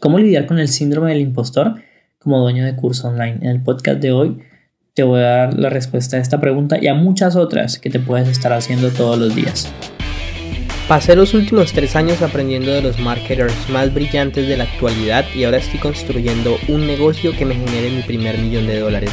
¿Cómo lidiar con el síndrome del impostor como dueño de curso online? En el podcast de hoy te voy a dar la respuesta a esta pregunta y a muchas otras que te puedes estar haciendo todos los días. Pasé los últimos tres años aprendiendo de los marketers más brillantes de la actualidad y ahora estoy construyendo un negocio que me genere mi primer millón de dólares.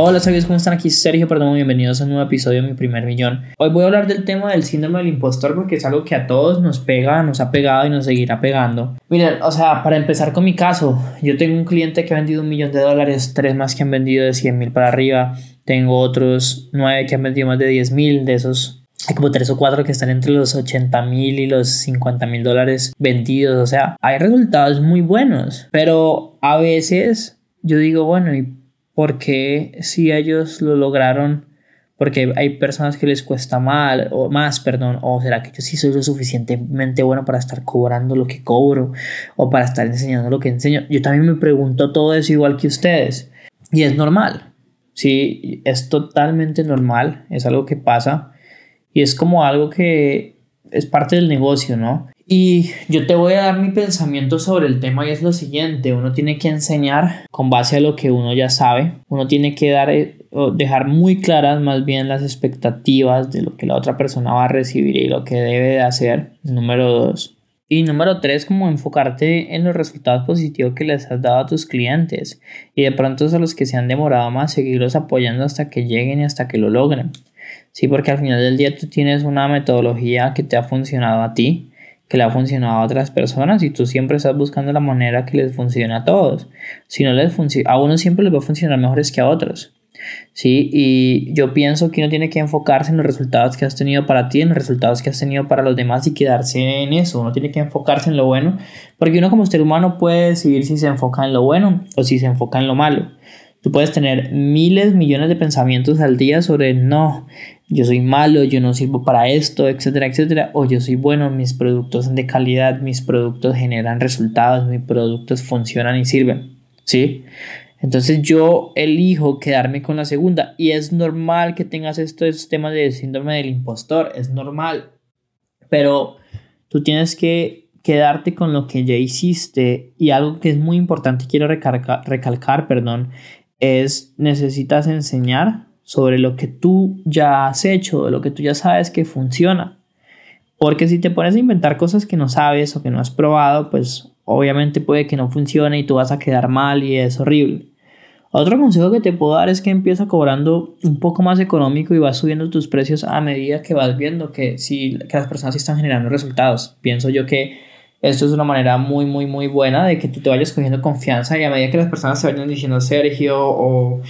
Hola sabios, ¿cómo están? Aquí Sergio Perdón, bienvenidos a un nuevo episodio de Mi Primer Millón. Hoy voy a hablar del tema del síndrome del impostor porque es algo que a todos nos pega, nos ha pegado y nos seguirá pegando. Miren, o sea, para empezar con mi caso, yo tengo un cliente que ha vendido un millón de dólares, tres más que han vendido de 100 mil para arriba, tengo otros nueve que han vendido más de 10 mil, de esos hay como tres o cuatro que están entre los 80 mil y los 50 mil dólares vendidos. O sea, hay resultados muy buenos. Pero a veces yo digo, bueno, ¿y porque si ellos lo lograron, porque hay personas que les cuesta mal o más, perdón, o será que yo sí soy lo suficientemente bueno para estar cobrando lo que cobro o para estar enseñando lo que enseño. Yo también me pregunto todo eso igual que ustedes y es normal. Sí, es totalmente normal, es algo que pasa y es como algo que es parte del negocio, ¿no? Y yo te voy a dar mi pensamiento sobre el tema y es lo siguiente, uno tiene que enseñar con base a lo que uno ya sabe, uno tiene que dar, eh, dejar muy claras más bien las expectativas de lo que la otra persona va a recibir y lo que debe de hacer, número dos. Y número tres, como enfocarte en los resultados positivos que les has dado a tus clientes y de pronto a los que se han demorado más, seguirlos apoyando hasta que lleguen y hasta que lo logren. Sí, porque al final del día tú tienes una metodología que te ha funcionado a ti que le ha funcionado a otras personas y tú siempre estás buscando la manera que les funcione a todos. Si no les funciona, a uno siempre les va a funcionar mejores que a otros. Sí, y yo pienso que uno tiene que enfocarse en los resultados que has tenido para ti, en los resultados que has tenido para los demás y quedarse en eso. Uno tiene que enfocarse en lo bueno, porque uno como ser humano puede decidir si se enfoca en lo bueno o si se enfoca en lo malo. Tú puedes tener miles, millones de pensamientos al día sobre no, yo soy malo, yo no sirvo para esto, etcétera, etcétera, o yo soy bueno, mis productos son de calidad, mis productos generan resultados, mis productos funcionan y sirven, ¿sí? Entonces yo elijo quedarme con la segunda y es normal que tengas estos temas de síndrome del impostor, es normal, pero tú tienes que quedarte con lo que ya hiciste y algo que es muy importante, quiero recalcar, perdón, es necesitas enseñar sobre lo que tú ya has hecho, de lo que tú ya sabes que funciona. Porque si te pones a inventar cosas que no sabes o que no has probado, pues obviamente puede que no funcione y tú vas a quedar mal y es horrible. Otro consejo que te puedo dar es que empieza cobrando un poco más económico y vas subiendo tus precios a medida que vas viendo que, si, que las personas están generando resultados. Pienso yo que esto es una manera muy, muy, muy buena de que tú te vayas cogiendo confianza y a medida que las personas se vayan diciendo Sergio o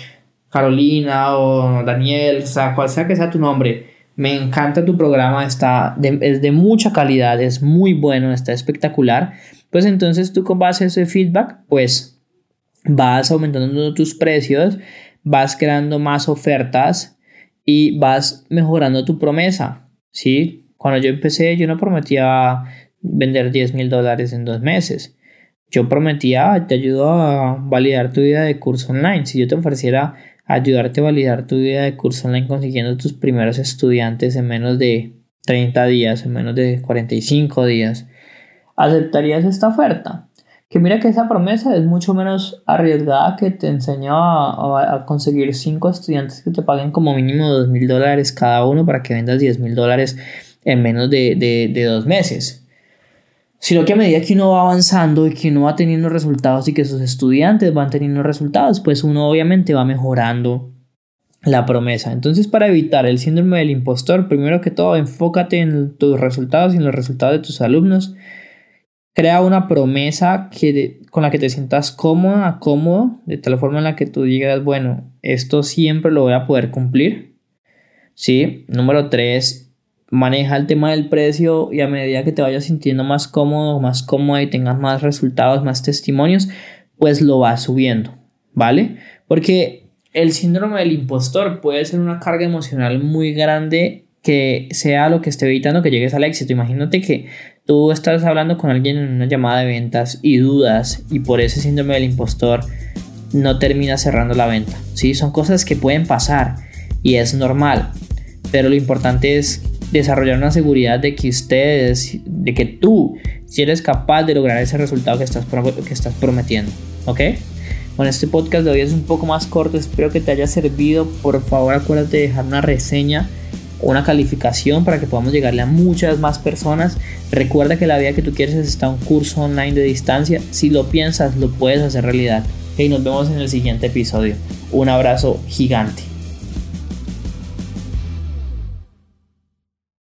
Carolina o Daniel, o sea, cual sea que sea tu nombre, me encanta tu programa, está es de mucha calidad, es muy bueno, está espectacular. Pues entonces tú con base a ese feedback, pues vas aumentando tus precios, vas creando más ofertas y vas mejorando tu promesa, ¿sí? Cuando yo empecé, yo no prometía vender 10 mil dólares en dos meses. Yo prometía, te ayudo a validar tu vida de curso online. Si yo te ofreciera ayudarte a validar tu vida de curso online consiguiendo tus primeros estudiantes en menos de 30 días, en menos de 45 días, ¿aceptarías esta oferta? Que mira que esa promesa es mucho menos arriesgada que te enseña a, conseguir 5 estudiantes que te paguen como mínimo 2 mil dólares cada uno para que vendas 10 mil dólares en menos de, de dos meses sino que a medida que uno va avanzando y que uno va teniendo resultados y que sus estudiantes van teniendo resultados, pues uno obviamente va mejorando la promesa. Entonces, para evitar el síndrome del impostor, primero que todo, enfócate en tus resultados y en los resultados de tus alumnos. Crea una promesa que, con la que te sientas cómoda, cómodo, de tal forma en la que tú digas, bueno, esto siempre lo voy a poder cumplir. ¿Sí? Número tres, maneja el tema del precio y a medida que te vayas sintiendo más cómodo, más cómodo y tengas más resultados, más testimonios, pues lo vas subiendo, ¿vale? Porque el síndrome del impostor puede ser una carga emocional muy grande que sea lo que esté evitando que llegues al éxito. Imagínate que tú estás hablando con alguien en una llamada de ventas y dudas y por ese síndrome del impostor no terminas cerrando la venta. ¿sí? Son cosas que pueden pasar y es normal, pero lo importante es desarrollar una seguridad de que ustedes, de que tú, si eres capaz de lograr ese resultado que estás, que estás prometiendo. ¿Ok? Bueno, este podcast de hoy es un poco más corto, espero que te haya servido. Por favor, acuérdate de dejar una reseña una calificación para que podamos llegarle a muchas más personas. Recuerda que la vida que tú quieres está un curso online de distancia. Si lo piensas, lo puedes hacer realidad. Y nos vemos en el siguiente episodio. Un abrazo gigante.